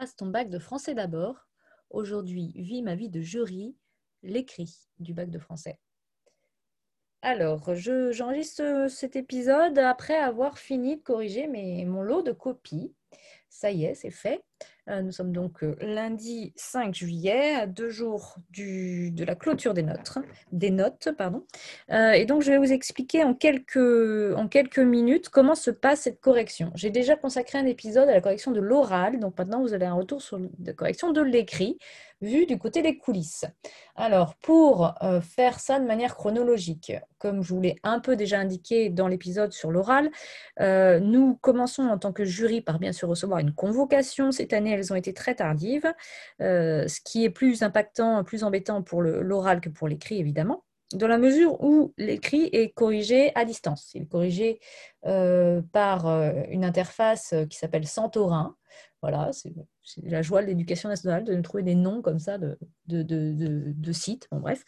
Passe ton bac de français d'abord. Aujourd'hui, vis ma vie de jury, l'écrit du bac de français. Alors, j'enregistre cet épisode après avoir fini de corriger mes, mon lot de copies. Ça y est, c'est fait. Euh, nous sommes donc euh, lundi 5 juillet, deux jours de la clôture des notes. Des notes pardon. Euh, et donc, je vais vous expliquer en quelques, en quelques minutes comment se passe cette correction. J'ai déjà consacré un épisode à la correction de l'oral, donc maintenant vous avez un retour sur la correction de l'écrit, vu du côté des coulisses. Alors, pour faire ça de manière chronologique, comme je vous l'ai un peu déjà indiqué dans l'épisode sur l'oral, nous commençons en tant que jury par bien sûr recevoir une convocation. Cette année, elles ont été très tardives, euh, ce qui est plus impactant, plus embêtant pour l'oral que pour l'écrit, évidemment, dans la mesure où l'écrit est corrigé à distance. Il est corrigé euh, par euh, une interface qui s'appelle Santorin. Voilà, c'est la joie de l'éducation nationale de trouver des noms comme ça de, sites. Bref.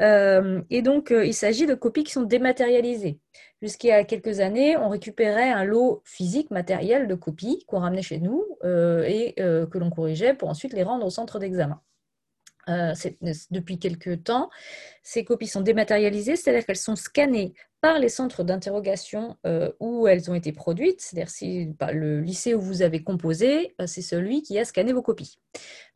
et donc, il s'agit de copies qui sont dématérialisées. Jusqu'il y a quelques années, on récupérait un lot physique, matériel de copies qu'on ramenait chez nous euh, et euh, que l'on corrigeait pour ensuite les rendre au centre d'examen. Euh, depuis quelques temps, ces copies sont dématérialisées, c'est-à-dire qu'elles sont scannées les centres d'interrogation euh, où elles ont été produites, c'est-à-dire si bah, le lycée où vous avez composé, euh, c'est celui qui a scanné vos copies.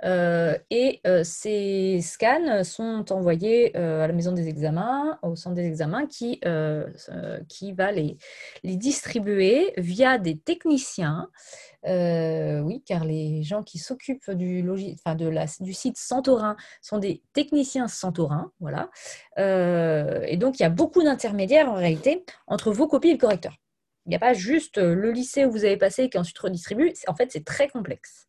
Euh, et ces scans sont envoyés à la maison des examens, au centre des examens, qui, qui va les, les distribuer via des techniciens oui, car les gens qui s'occupent du, enfin du site Santorin sont des techniciens Santorin, voilà. et donc, il y a beaucoup d'intermédiaires réalité entre vos copies et le correcteur. Il n'y a pas juste euh, le lycée où vous avez passé qui ensuite redistribue. En fait, c'est très complexe.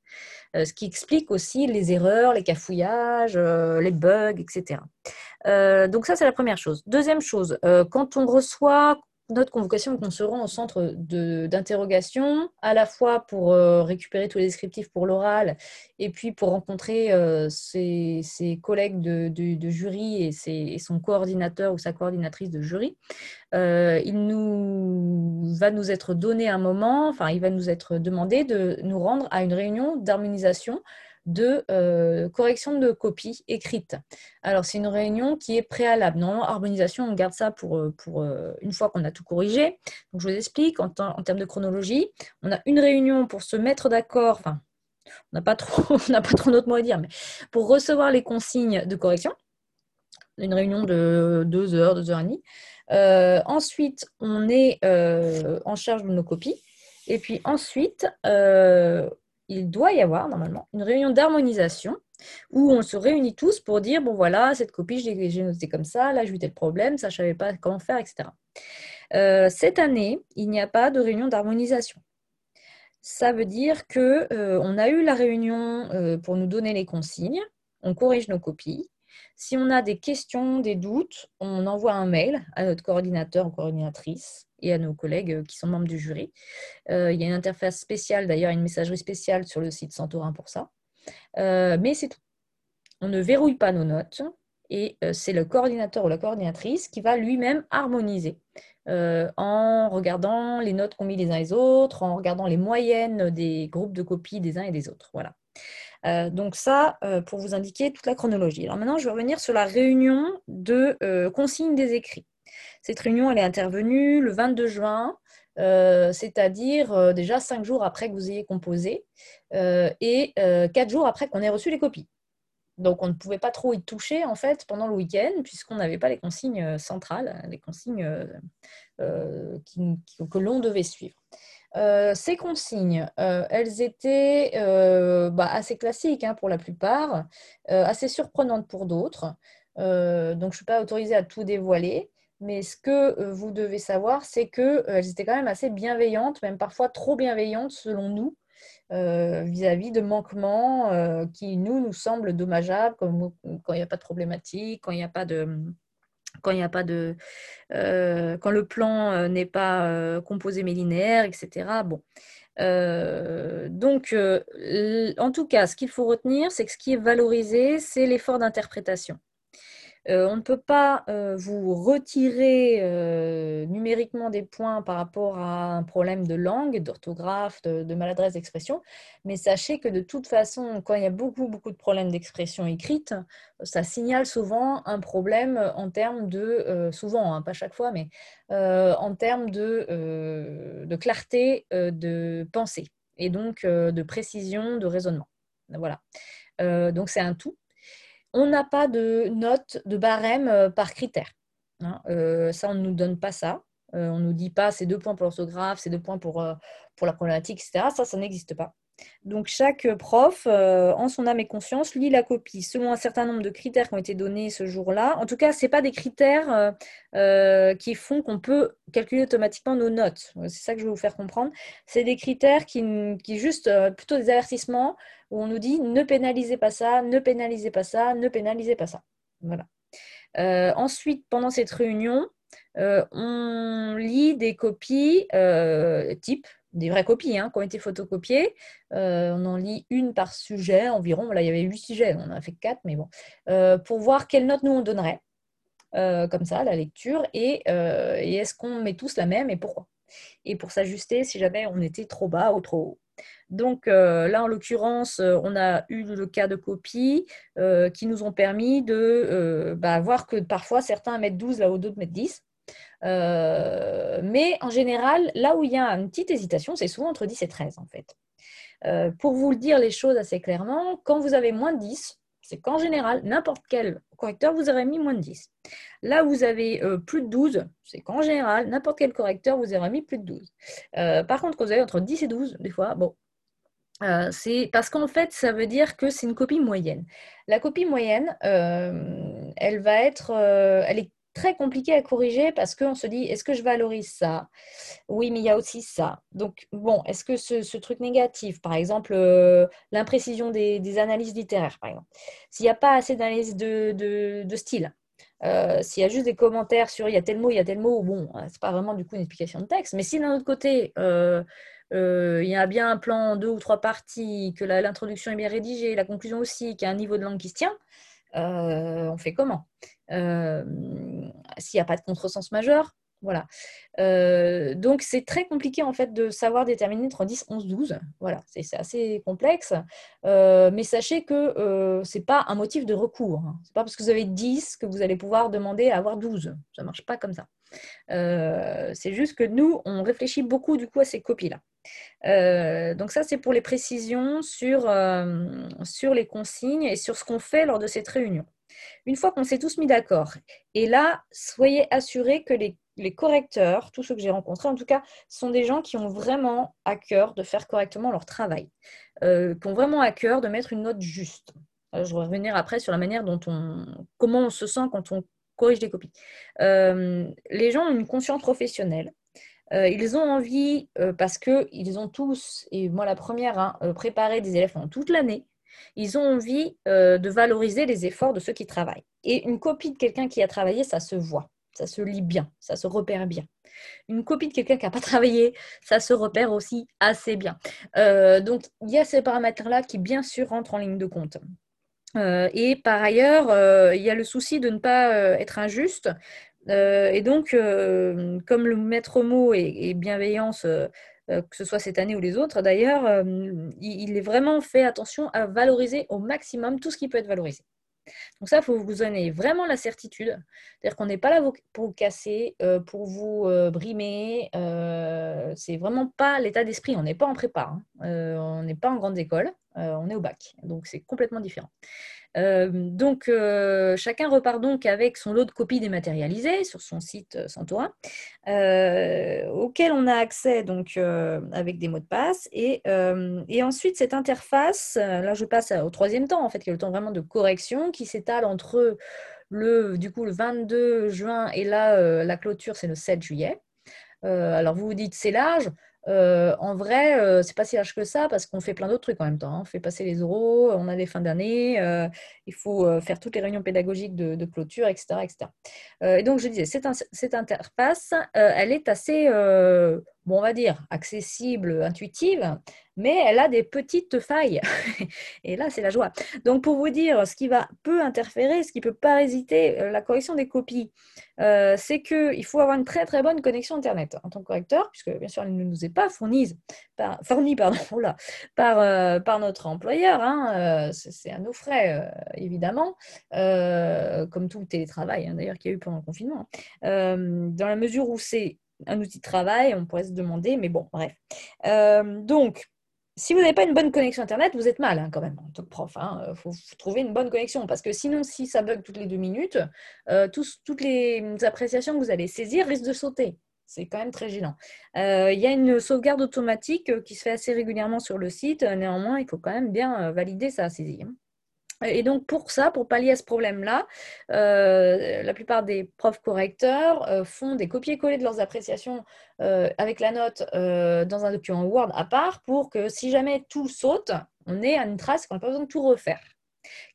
Euh, ce qui explique aussi les erreurs, les cafouillages, euh, les bugs, etc. donc ça, c'est la première chose. Deuxième chose, quand on reçoit notre convocation qu'on se rend au centre d'interrogation, à la fois pour euh, récupérer tous les descriptifs pour l'oral et puis pour rencontrer euh, ses, collègues de, jury et, son coordinateur ou sa coordinatrice de jury. Euh, il nous, va nous être donné un moment, enfin, il va nous être demandé de nous rendre à une réunion d'harmonisation de euh, correction de copie écrite. Alors, c'est une réunion qui est préalable. Normalement, harmonisation, on garde ça pour, euh, euh, une fois qu'on a tout corrigé. Donc, je vous explique, en, termes de chronologie, on a une réunion pour se mettre d'accord, enfin, on n'a pas trop, on n'a à dire, mais pour recevoir les consignes de correction, une réunion de deux heures, deux heures et demie. ensuite, on est en charge de nos copies. Et puis ensuite, il doit y avoir normalement une réunion d'harmonisation où on se réunit tous pour dire bon voilà, cette copie, j'ai noté comme ça, là j'ai eu tel problème, ça je savais pas comment faire, etc. Euh, cette année, il n'y a pas de réunion d'harmonisation. Ça veut dire qu'on euh, a eu la réunion euh, pour nous donner les consignes, on corrige nos copies. Si on a des questions, des doutes, on envoie un mail à notre coordinateur ou coordinatrice et à nos collègues euh, qui sont membres du jury. Euh, il y a une interface spéciale, d'ailleurs, une messagerie spéciale sur le site Santorin pour ça. Euh, mais c'est tout. On ne verrouille pas nos notes et c'est le coordinateur ou la coordinatrice qui va lui-même harmoniser en regardant les notes qu'ont mis les uns et les autres, en regardant les moyennes des groupes de copies des uns et des autres. Voilà. Donc ça, pour vous indiquer toute la chronologie. Alors maintenant, je vais revenir sur la réunion de consigne des écrits. Cette réunion, elle est intervenue le 22 juin, euh, c'est-à-dire euh, déjà cinq jours après que vous ayez composé euh, et quatre jours après qu'on ait reçu les copies. Donc on ne pouvait pas trop y toucher en fait pendant le week-end puisqu'on n'avait pas les consignes centrales, les consignes que l'on devait suivre. Ces consignes, elles étaient bah, assez classiques hein, pour la plupart, assez surprenantes pour d'autres. donc je ne suis pas autorisée à tout dévoiler. Mais ce que euh, vous devez savoir, c'est qu'elles euh, étaient quand même assez bienveillantes, même parfois trop bienveillantes selon nous, euh, vis-à-vis de manquements qui, nous, nous semblent dommageables, comme quand il n'y a pas de problématique, quand il n'y a pas de quand il n'y a pas de quand le plan n'est pas composé mais linéaire, etc. Bon. donc, en tout cas, ce qu'il faut retenir, c'est que ce qui est valorisé, c'est l'effort d'interprétation. Euh, on ne peut pas euh, vous retirer euh, numériquement des points par rapport à un problème de langue, d'orthographe, de, maladresse d'expression, mais sachez que de toute façon, quand il y a beaucoup, beaucoup de problèmes d'expression écrite, ça signale souvent un problème en termes de, souvent, hein, pas chaque fois, mais en termes de, de clarté de pensée et donc de précision de raisonnement. Voilà. donc c'est un tout on n'a pas de note, de barème euh, par critère. Hein. Euh, ça, on ne nous donne pas ça. Euh, on ne nous dit pas c'est deux points pour l'orthographe, c'est deux points pour, pour la problématique, etc. Ça, ça n'existe pas. Donc chaque prof, en son âme et conscience, lit la copie selon un certain nombre de critères qui ont été donnés ce jour-là. En tout cas, ce pas des critères qui font qu'on peut calculer automatiquement nos notes. C'est ça que je veux vous faire comprendre. C'est des critères qui, qui juste plutôt des avertissements où on nous dit ne pénalisez pas ça, ne pénalisez pas ça, ne pénalisez pas ça. Voilà. Euh, ensuite, pendant cette réunion, euh, on lit des copies euh, type, des vraies copies hein, qui ont été photocopiées. on en lit une par sujet environ. Là, il y avait huit sujets, on en a fait quatre, mais bon. pour voir quelle note nous on donnerait, comme ça, la lecture, et, est-ce qu'on met tous la même et pourquoi? Et pour s'ajuster si jamais on était trop bas ou trop haut. Donc euh, là, en l'occurrence, euh, on a eu le cas de copies euh, qui nous ont permis de bah, voir que parfois certains mettent 12 là où d'autres mettent 10. Mais en général, là où il y a une petite hésitation, c'est souvent entre 10 et 13 en fait. pour vous le dire les choses assez clairement, quand vous avez moins de 10, c'est qu'en général, n'importe quel correcteur vous aurait mis moins de 10. Là où vous avez plus de 12, c'est qu'en général, n'importe quel correcteur vous aurait mis plus de 12. par contre, quand vous avez entre 10 et 12, des fois, bon, euh, c'est parce qu'en fait, ça veut dire que c'est une copie moyenne. La copie moyenne, euh, elle va être, euh, elle est très compliquée à corriger parce qu'on se dit, est-ce que je valorise ça? Oui, mais il y a aussi ça. Donc, bon, est-ce que ce, truc négatif, par exemple, l'imprécision des, analyses littéraires, par exemple, s'il n'y a pas assez d'analyse de, style, s'il y a juste des commentaires sur il y a tel mot, il y a tel mot, bon, c'est pas vraiment du coup une explication de texte. Mais si d'un autre côté, euh, il y a bien un plan deux ou trois parties, que l'introduction est bien rédigée, la conclusion aussi, qu'il y a un niveau de langue qui se tient, euh, on fait comment? Euh, S'il n'y a pas de contresens majeur, voilà. donc c'est très compliqué en fait de savoir déterminer entre 10, 11, 12. Voilà, c'est assez complexe. mais sachez que ce n'est pas un motif de recours. Hein. Ce n'est pas parce que vous avez 10 que vous allez pouvoir demander à avoir 12. Ça ne marche pas comme ça. c'est juste que nous, on réfléchit beaucoup du coup à ces copies-là. Euh, donc ça, c'est pour les précisions euh, sur les consignes et sur ce qu'on fait lors de cette réunion. Une fois qu'on s'est tous mis d'accord, et là, soyez assurés que les, correcteurs, tous ceux que j'ai rencontrés en tout cas, sont des gens qui ont vraiment à cœur de faire correctement leur travail, euh, qui ont vraiment à cœur de mettre une note juste. je vais revenir après sur la manière dont on, comment on se sent quand on corrige des copies. les gens ont une conscience professionnelle. Euh, ils ont envie, euh, parce qu'ils ont tous, et moi la première, hein, euh, préparé des élèves pendant toute l'année, ils ont envie de valoriser les efforts de ceux qui travaillent. Et une copie de quelqu'un qui a travaillé, ça se voit, ça se lit bien, ça se repère bien. Une copie de quelqu'un qui n'a pas travaillé, ça se repère aussi assez bien. donc, il y a ces paramètres-là qui, bien sûr, rentrent en ligne de compte. et par ailleurs, il y a le souci de ne pas être injuste. Euh, et donc, euh, comme le maître mot est, bienveillance, euh, que ce soit cette année ou les autres d'ailleurs, il, est vraiment fait attention à valoriser au maximum tout ce qui peut être valorisé. Donc ça, il faut vous donner vraiment la certitude. C'est-à-dire qu'on n'est pas là pour vous casser, pour vous brimer. c'est vraiment pas l'état d'esprit. On n'est pas en prépa. Hein. on n'est pas en grande école. On est au bac. Donc c'est complètement différent. Euh, donc, euh, chacun repart donc avec son lot de copies dématérialisées sur son site euh, Santora, auquel on a accès donc avec des mots de passe. Et, ensuite, cette interface, là je passe au troisième temps, en fait, qui est le temps vraiment de correction, qui s'étale entre le, du coup, le 22 juin et là, la clôture, c'est le 7 juillet. alors, vous vous dites, c'est large. En vrai, euh, c'est pas si large que ça parce qu'on fait plein d'autres trucs en même temps. Hein. On fait passer les oraux, on a des fins d'année, il faut faire toutes les réunions pédagogiques de, clôture, etc. etc. et donc, je disais, cette interface, elle est assez bon, on va dire, accessible, intuitive, mais elle a des petites failles. Et là, c'est la joie. Donc, pour vous dire, ce qui va peut interférer, ce qui peut parasiter euh, la correction des copies, euh, c'est qu'il faut avoir une très très bonne connexion Internet en tant que correcteur, puisque bien sûr, elle ne nous est pas fournie euh, par notre employeur. Hein, c'est à nos frais, évidemment, comme tout le télétravail, hein, d'ailleurs, qu'il y a eu pendant le confinement. dans la mesure où c'est un outil de travail, on pourrait se demander, mais bon, bref. Euh, donc, si vous n'avez pas une bonne connexion Internet, vous êtes mal hein, quand même en tant que prof. Il hein. faut, trouver une bonne connexion parce que sinon, si ça bug toutes les deux minutes, euh, toutes les appréciations que vous allez saisir risquent de sauter. C'est quand même très gênant. Euh, il y a une sauvegarde automatique qui se fait assez régulièrement sur le site. Néanmoins, il faut quand même bien valider sa saisie. Hein. Et donc pour ça, pour pallier à ce problème-là, euh, la plupart des profs correcteurs euh, font des copier-coller de leurs appréciations euh, avec la note dans un document Word à part pour que si jamais tout saute, on ait une trace qu'on n'a pas besoin de tout refaire.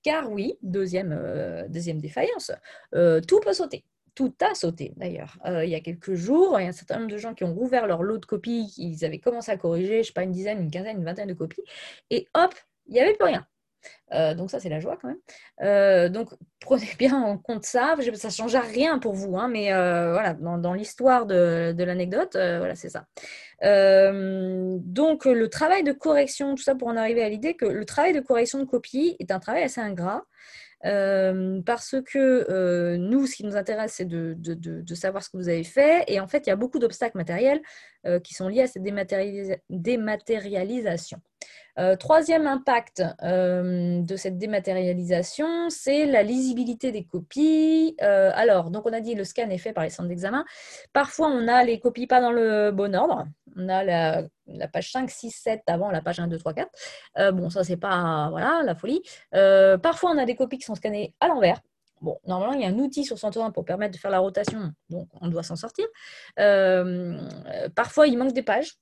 Car oui, deuxième, deuxième défaillance, tout peut sauter. Tout a sauté d'ailleurs. il y a quelques jours, il y a un certain nombre de gens qui ont rouvert leur lot de copies, ils avaient commencé à corriger, je ne sais pas, une dizaine, une quinzaine, une vingtaine de copies, et hop, il n'y avait plus rien. Euh, donc ça, c'est la joie quand même. Euh, donc prenez bien en compte ça. Ça ne changera rien pour vous, hein, mais euh, voilà, dans, l'histoire de, l'anecdote, voilà, c'est ça. donc le travail de correction, tout ça pour en arriver à l'idée que le travail de correction de copie est un travail assez ingrat. parce que nous, ce qui nous intéresse, c'est de, savoir ce que vous avez fait. Et en fait, il y a beaucoup d'obstacles matériels qui sont liés à cette dématérialisation. Euh, troisième impact euh, de cette dématérialisation, c'est la lisibilité des copies. Euh, alors, donc on a dit le scan est fait par les centres d'examen. Parfois, on a les copies pas dans le bon ordre. On a la, page 5, 6, 7 avant la page 1, 2, 3, 4. bon, ça, c'est pas voilà, la folie. parfois, on a des copies qui sont scannées à l'envers. Bon, normalement, il y a un outil sur Santorin pour permettre de faire la rotation, donc on doit s'en sortir. parfois, il manque des pages.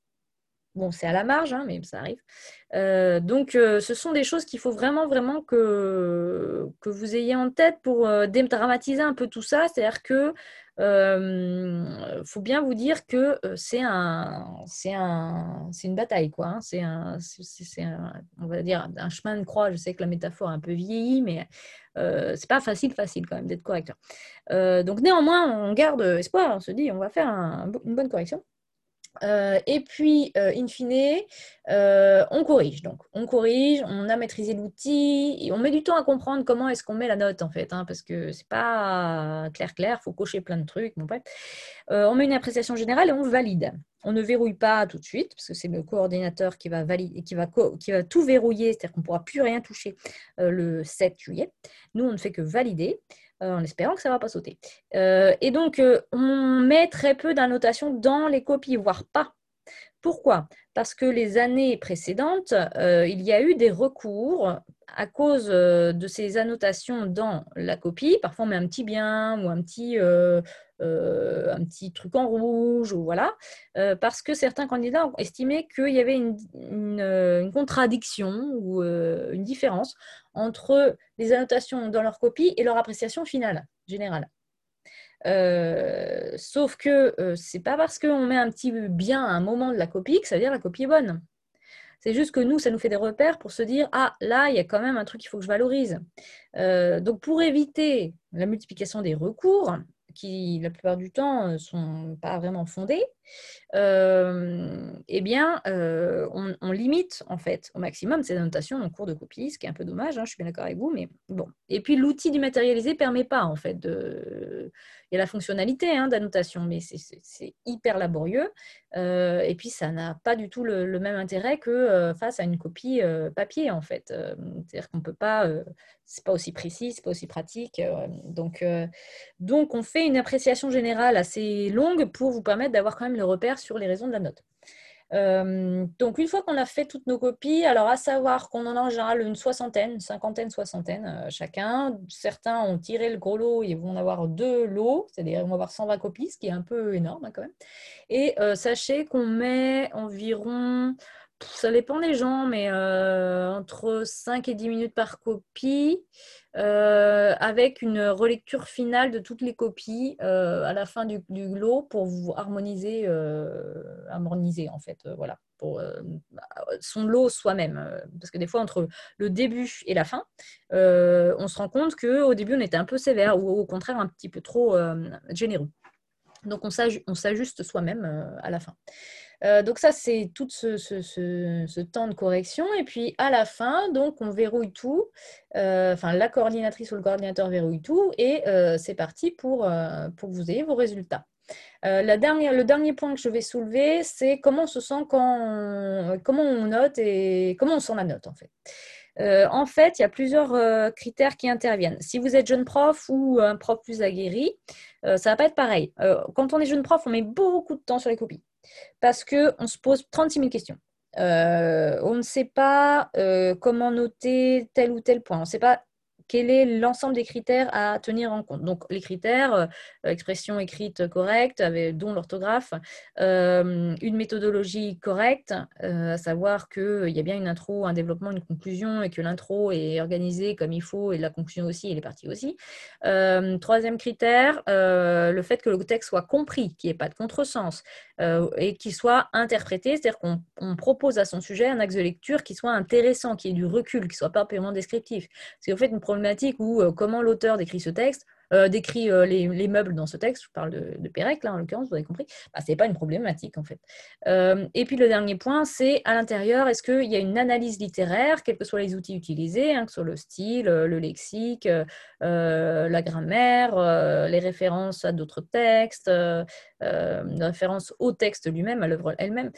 Bon, c'est à la marge, hein, mais ça arrive. Euh, donc, euh, ce sont des choses qu'il faut vraiment, vraiment que, vous ayez en tête pour euh, dédramatiser un peu tout ça. C'est-à-dire que faut bien vous dire que c'est un, c'est un, c'est une bataille, quoi. Hein. C'est un, on va dire, un chemin de croix. Je sais que la métaphore est un peu vieillie, mais c'est pas facile, facile quand même d'être correcteur. donc, néanmoins, on garde espoir. On se dit, on va faire une bonne correction. Euh, et puis, euh, in fine, euh, on corrige. Donc, on corrige, on a maîtrisé l'outil on met du temps à comprendre comment est-ce qu'on met la note en fait, hein, parce que c'est pas clair clair, faut cocher plein de trucs. Bon, bref. on met une appréciation générale et on valide. On ne verrouille pas tout de suite parce que c'est le coordinateur qui va valider, qui qui va tout verrouiller, c'est-à-dire qu'on ne pourra plus rien toucher le 7 juillet. Nous, on ne fait que valider. Euh, en espérant que ça ne va pas sauter. Euh, et donc, euh, on met très peu d'annotations dans les copies, voire pas. Pourquoi? Parce que les années précédentes, il y a eu des recours à cause de ces annotations dans la copie. Parfois, on met un petit bien ou un petit, euh, petit truc en rouge, ou voilà, euh, parce que certains candidats ont estimé qu'il y avait une, euh, contradiction ou une différence entre les annotations dans leur copie et leur appréciation finale, générale. sauf que c'est pas parce qu'on met un petit bien à un moment de la copie que ça veut dire que la copie est bonne. C'est juste que nous, ça nous fait des repères pour se dire ah là, il y a quand même un truc qu'il faut que je valorise. donc pour éviter la multiplication des recours, qui la plupart du temps ne euh, sont pas vraiment fondées, euh, eh bien, euh, on, limite en fait au maximum ces annotations en cours de copie, ce qui est un peu dommage, hein, je suis bien d'accord avec vous, mais bon. Et puis l'outil dématérialisé ne permet pas en fait de... Il y a la fonctionnalité hein, d'annotation, mais c'est hyper laborieux. et puis ça n'a pas du tout le, même intérêt que face à une copie papier en fait. C'est-à-dire qu'on ne peut pas, c'est pas aussi précis, c'est pas aussi pratique. donc on fait une appréciation générale assez longue pour vous permettre d'avoir quand même le repère sur les raisons de la note. Euh, donc, une fois qu'on a fait toutes nos copies, alors à savoir qu'on en a en général une soixantaine, cinquantaine, soixantaine euh, chacun. Certains ont tiré le gros lot, ils vont avoir deux lots, c'est-à-dire ils vont avoir 120 copies, ce qui est un peu énorme hein, quand même. Et euh, sachez qu'on met environ ça dépend des gens, mais entre 5 et 10 minutes par copie. Euh, avec une relecture finale de toutes les copies euh, à la fin du, lot pour vous harmoniser, euh, harmoniser en fait, voilà, pour son lot soi-même. Parce que des fois, entre le début et la fin, on se rend compte qu'au début, on était un peu sévère ou au contraire un petit peu trop généreux. Donc, on s'ajuste soi-même à la fin. Euh, donc ça, c'est tout ce, temps de correction. Et puis à la fin, donc on verrouille tout. Euh, enfin, la coordinatrice ou le coordinateur verrouille tout. Et euh, c'est parti pour, que vous ayez vos résultats. Le dernier point que je vais soulever, c'est comment on se sent quand comment on note et comment on sent la note en fait. en fait, il y a plusieurs critères qui interviennent. Si vous êtes jeune prof ou un prof plus aguerri, ça va pas être pareil. quand on est jeune prof, on met beaucoup de temps sur les copies parce qu'on se pose 36 000 questions. Euh, on ne sait pas euh, comment noter tel ou tel point. On ne sait pas quel est l'ensemble des critères à tenir en compte. Donc, les critères, euh, expression écrite correcte, avec, dont l'orthographe, euh, une méthodologie correcte, euh, à savoir qu'il y a bien une intro, un développement, une conclusion, et que l'intro est organisée comme il faut, et la conclusion aussi, et les parties aussi. troisième critère, le fait que le texte soit compris, qu'il n'y ait pas de contresens, et qu'il soit interprété, c'est-à-dire qu'on propose à son sujet un axe de lecture qui soit intéressant, qui ait du recul, qui ne soit pas purement descriptif. C'est en fait une problématique où euh, comment l'auteur décrit ce texte, euh, décrit euh, les, meubles dans ce texte, je parle de, Pérec là en l'occurrence, vous avez compris, bah, ce n'est pas une problématique en fait. et puis le dernier point, c'est à l'intérieur, est-ce qu'il y a une analyse littéraire, quels que soient les outils utilisés, hein, que ce soit le style, le lexique, la grammaire, les références à d'autres textes, les références au texte lui-même, à l'œuvre elle-même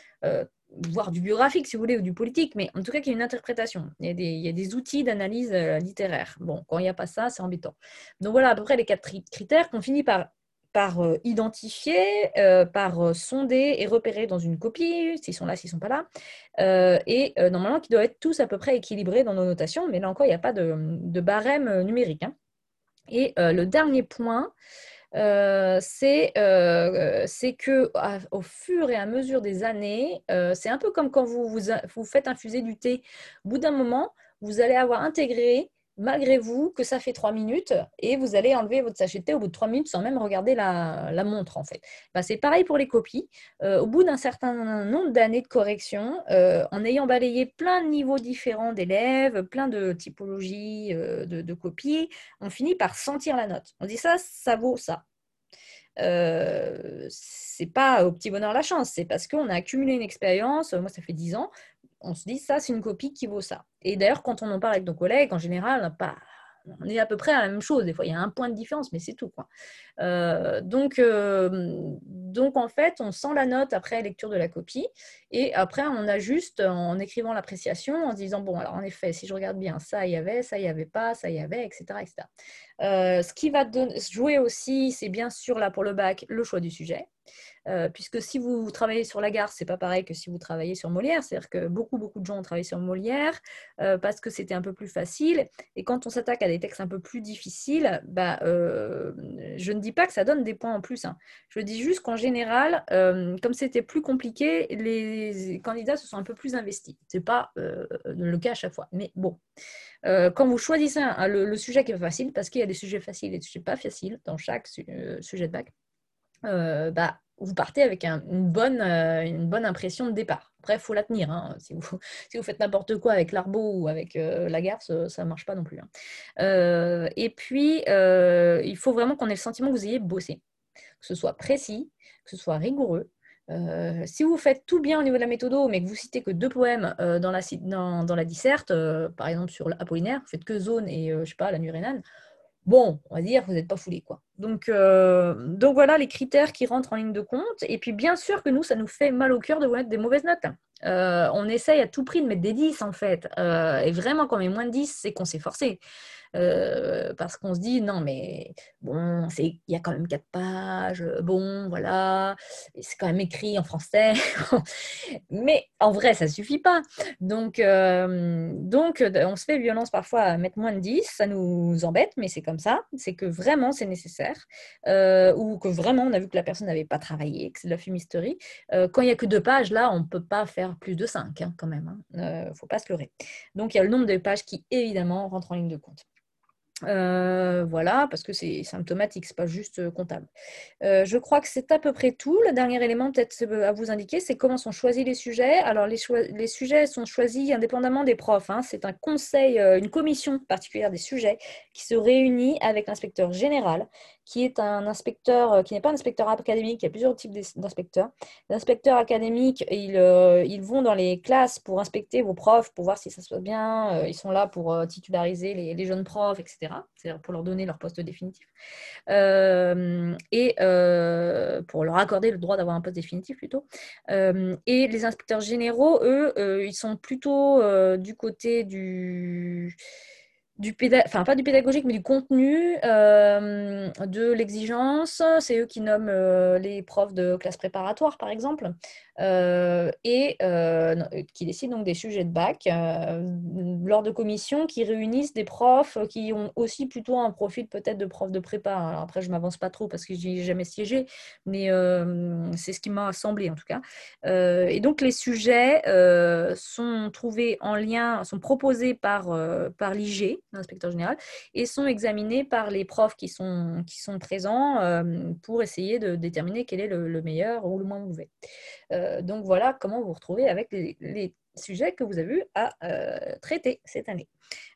voire du biographique si vous voulez, ou du politique, mais en tout cas qu'il y ait une interprétation. Il y a des, outils d'analyse euh, littéraire. Bon, quand il n'y a pas ça, c'est embêtant. Donc voilà à peu près les quatre critères qu'on finit par, par euh, identifier, euh, par sonder et repérer dans une copie, s'ils sont là, s'ils ne sont pas là, et normalement qui doivent être tous à peu près équilibrés dans nos notations, mais là encore, il n'y a pas de, barème numérique. Hein. Et le dernier point, euh, euh, c'est que au fur et à mesure des années, euh, c'est un peu comme quand vous, vous, faites infuser du thé. Au bout d'un moment, vous allez avoir intégré malgré vous que ça fait trois minutes et vous allez enlever votre sachet de thé au bout de trois minutes sans même regarder la, montre en fait. Bah, c'est pareil pour les copies. Euh, au bout d'un certain nombre d'années de correction, euh, en ayant balayé plein de niveaux différents d'élèves, plein de typologies euh, de, copies, on finit par sentir la note. On dit ça, ça vaut ça. C'est pas au petit bonheur la chance, c'est parce qu'on a accumulé une expérience. Moi, ça fait dix ans on se dit ça, c'est une copie qui vaut ça. Et d'ailleurs, quand on en parle avec nos collègues, en général, pas on est à peu près à la même chose. Des fois, il y a un point de différence, mais c'est tout. Euh, donc, euh, donc, en fait, on sent la note après lecture de la copie. Et après, on ajuste en écrivant l'appréciation, en se disant, bon, alors en effet, si je regarde bien, ça, y avait, ça, n'y avait pas, ça, y avait, etc. etc. Euh, ce qui va jouer aussi, c'est bien sûr, là, pour le bac, le choix du sujet. Euh, puisque si vous travaillez sur la gare, c'est pas pareil que si vous travaillez sur Molière. C'est-à-dire que beaucoup, beaucoup de gens ont travaillé sur Molière euh, parce que c'était un peu plus facile. Et quand on s'attaque à des textes un peu plus difficiles, bah, euh, je ne dis pas que ça donne des points en plus. Hein. Je dis juste qu'en général, comme c'était plus compliqué, les candidats se sont un peu plus investis. C'est pas le cas à chaque fois. Mais bon. quand vous choisissez le, sujet qui est facile, parce qu'il y a des sujets faciles et des sujets pas faciles dans chaque sujet de bac, bah, vous partez avec une, bonne, euh, une bonne impression de départ. Après, il faut la tenir. Hein. Si, vous, faites n'importe quoi avec l'arbo ou avec euh, la garce, ça ne marche pas non plus. Hein. Euh, et puis, il faut vraiment qu'on ait le sentiment que vous ayez bossé, que ce soit précis, que ce soit rigoureux. si vous faites tout bien au niveau de la méthode, mais que vous citez que deux poèmes dans, la, dans, dans la disserte, par exemple sur l'Apollinaire, vous faites que Zone et je sais pas, la Nurénane, bon, on va dire, vous n'êtes pas foulé. Quoi. Donc, euh, donc voilà les critères qui rentrent en ligne de compte. Et puis bien sûr que nous, ça nous fait mal au cœur de mettre des mauvaises notes. Euh, on essaye à tout prix de mettre des 10 en fait. Euh, et vraiment, quand on met moins de 10, c'est qu'on s'est forcé. parce qu'on se dit, non, mais bon, il y a quand même quatre pages, bon, voilà, c'est quand même écrit en français. mais en vrai, ça suffit pas. Donc, donc, on se fait violence parfois à mettre moins de 10, ça nous embête, mais c'est comme ça. C'est que vraiment, c'est nécessaire. Ou que vraiment, on a vu que la personne n'avait pas travaillé, que c'est de la fumisterie. quand il n'y a que deux pages, là, on ne peut pas faire plus de cinq, hein, quand même. Il hein. ne faut pas se leurrer. Donc, il y a le nombre de pages qui, évidemment, rentre en ligne de compte. Euh, voilà, parce que c'est symptomatique, c'est pas juste euh, comptable. Euh, je crois que c'est à peu près tout. Le dernier élément peut-être à vous indiquer, c'est comment sont choisis les sujets. Alors les, les sujets sont choisis indépendamment des profs. Hein. C'est un conseil, une commission particulière des sujets qui se réunit avec l'inspecteur général qui est un inspecteur, euh, qui n'est pas un inspecteur académique, il y a plusieurs types d'inspecteurs. L'inspecteur académique, ils, euh, ils, vont dans les classes pour inspecter vos profs, pour voir si ça se passe bien. Euh, ils sont là pour titulariser les, jeunes profs, etc. C'est-à-dire pour leur donner leur poste définitif. et pour leur accorder le droit d'avoir un poste définitif plutôt. et les inspecteurs généraux, eux, ils sont plutôt du côté du du enfin pas du pédagogique, mais du contenu, euh, de l'exigence. C'est eux qui nomment euh, les profs de classe préparatoire, par exemple. Euh, et qui décide donc des sujets de bac lors de commissions qui réunissent des profs qui ont aussi plutôt un profil peut-être de prof de prépa. Alors après, je m'avance pas trop parce que j'ai jamais siégé, mais c'est ce qui m'a semblé en tout cas. et donc les sujets sont trouvés en lien, sont proposés par, par l'IG, l'inspecteur général, et sont examinés par les profs qui sont, qui sont présents pour essayer de déterminer quel est le, le meilleur ou le moins mauvais. Euh, donc voilà comment vous vous retrouvez avec les, sujets que vous avez à euh, traiter cette année.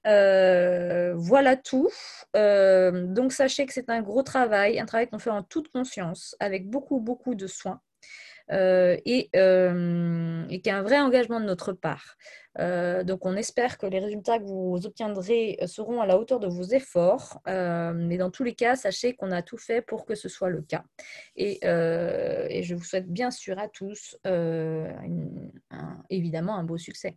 Euh, voilà tout. donc sachez que c'est un gros travail, un travail qu'on fait en toute conscience, avec beaucoup, beaucoup de soins. Et, et qui a un vrai engagement de notre part. Euh, donc, on espère que les résultats que vous obtiendrez euh, seront à la hauteur de vos efforts. Euh, mais dans tous les cas, sachez qu'on a tout fait pour que ce soit le cas. Et, je vous souhaite bien sûr à tous, évidemment, un beau succès.